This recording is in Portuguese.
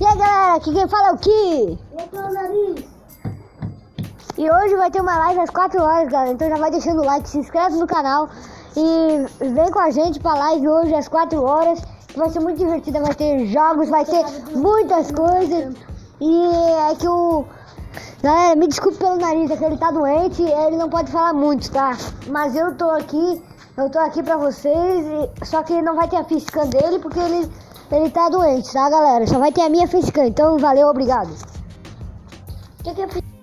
E aí galera, aqui quem fala é o Ki. Eu tô nariz. E hoje vai ter uma live às 4 horas, galera. Então já vai deixando o like, se inscreve no canal e vem com a gente pra live hoje às 4 horas. Vai ser muito divertida, vai ter jogos, vai ter muitas coisas. E é que o. Galera, me desculpe pelo nariz, é que ele tá doente, ele não pode falar muito, tá? Mas eu tô aqui, eu tô aqui pra vocês, e- só que não vai ter a facecam dele porque ele, ele tá doente, tá, galera? Só vai ter a minha facecam, então valeu, obrigado. O que, que é